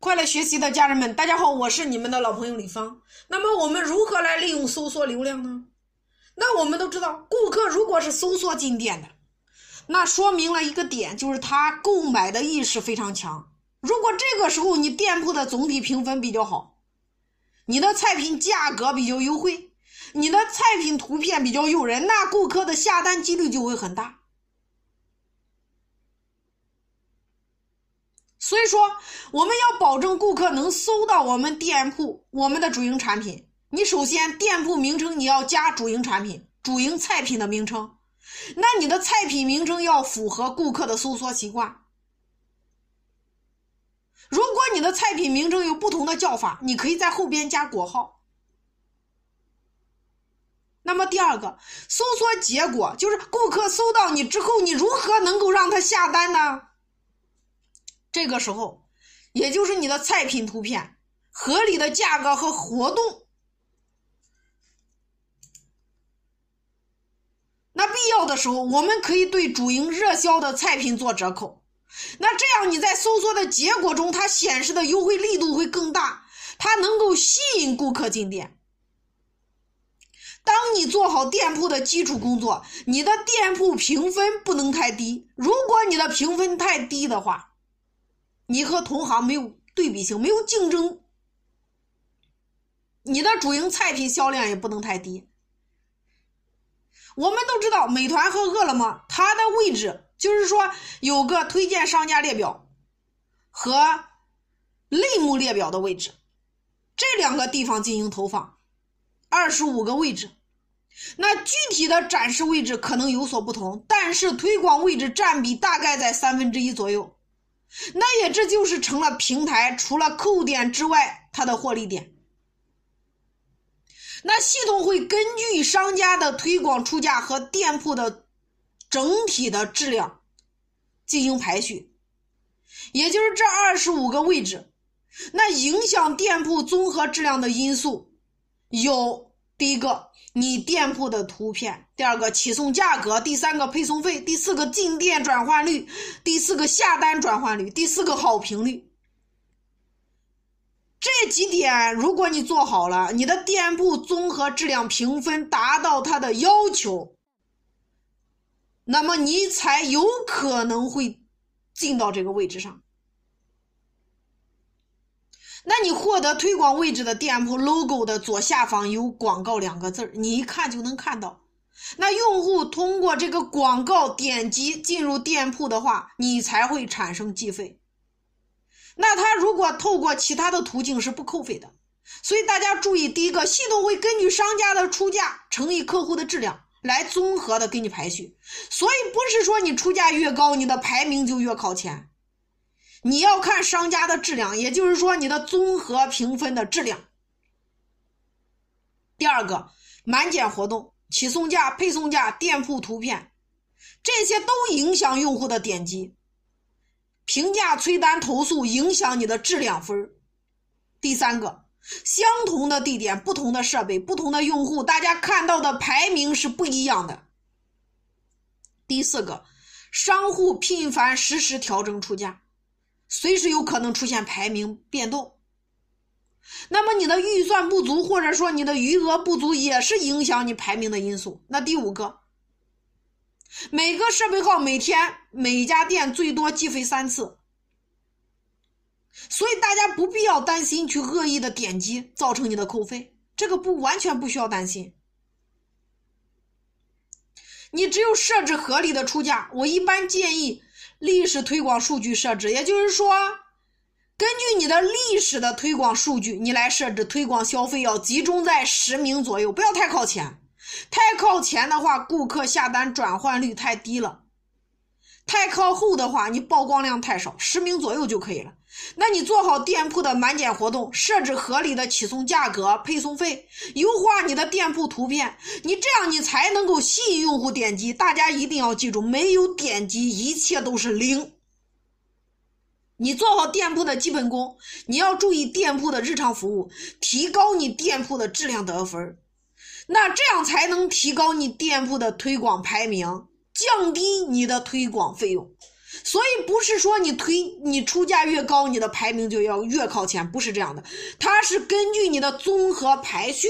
快乐学习的家人们，大家好，我是你们的老朋友李芳。那么我们如何来利用搜索流量呢？那我们都知道，顾客如果是搜索进店的，那说明了一个点，就是他购买的意识非常强。如果这个时候你店铺的总体评分比较好，你的菜品价格比较优惠，你的菜品图片比较诱人，那顾客的下单几率就会很大。所以说，我们要保证顾客能搜到我们店铺我们的主营产品。你首先店铺名称你要加主营产品、主营菜品的名称，那你的菜品名称要符合顾客的搜索习惯。如果你的菜品名称有不同的叫法，你可以在后边加果号。那么第二个，搜索结果就是顾客搜到你之后，你如何能够让他下单呢？这个时候，也就是你的菜品图片、合理的价格和活动。那必要的时候，我们可以对主营热销的菜品做折扣。那这样你在搜索的结果中，它显示的优惠力度会更大，它能够吸引顾客进店。当你做好店铺的基础工作，你的店铺评分不能太低。如果你的评分太低的话，你和同行没有对比性，没有竞争，你的主营菜品销量也不能太低。我们都知道，美团和饿了么，它的位置就是说有个推荐商家列表和类目列表的位置，这两个地方进行投放，二十五个位置。那具体的展示位置可能有所不同，但是推广位置占比大概在三分之一左右。那也这就是成了平台除了扣点之外，它的获利点。那系统会根据商家的推广出价和店铺的整体的质量进行排序，也就是这二十五个位置，那影响店铺综合质量的因素有第一个。你店铺的图片，第二个起送价格，第三个配送费，第四个进店转换率，第四个下单转换率，第四个好评率。这几点如果你做好了，你的店铺综合质量评分达到它的要求，那么你才有可能会进到这个位置上。那你获得推广位置的店铺 logo 的左下方有广告两个字你一看就能看到。那用户通过这个广告点击进入店铺的话，你才会产生计费。那他如果透过其他的途径是不扣费的。所以大家注意，第一个，系统会根据商家的出价乘以客户的质量来综合的给你排序。所以不是说你出价越高，你的排名就越靠前。你要看商家的质量，也就是说你的综合评分的质量。第二个，满减活动、起送价、配送价、店铺图片，这些都影响用户的点击、评价、催单、投诉，影响你的质量分第三个，相同的地点、不同的设备、不同的用户，大家看到的排名是不一样的。第四个，商户频繁实时调整出价。随时有可能出现排名变动，那么你的预算不足，或者说你的余额不足，也是影响你排名的因素。那第五个，每个设备号每天每家店最多计费三次，所以大家不必要担心去恶意的点击造成你的扣费，这个不完全不需要担心。你只有设置合理的出价，我一般建议。历史推广数据设置，也就是说，根据你的历史的推广数据，你来设置推广消费要集中在十名左右，不要太靠前。太靠前的话，顾客下单转换率太低了。太靠后的话，你曝光量太少，十名左右就可以了。那你做好店铺的满减活动，设置合理的起送价格、配送费，优化你的店铺图片，你这样你才能够吸引用户点击。大家一定要记住，没有点击，一切都是零。你做好店铺的基本功，你要注意店铺的日常服务，提高你店铺的质量得分那这样才能提高你店铺的推广排名。降低你的推广费用，所以不是说你推你出价越高，你的排名就要越靠前，不是这样的。它是根据你的综合排序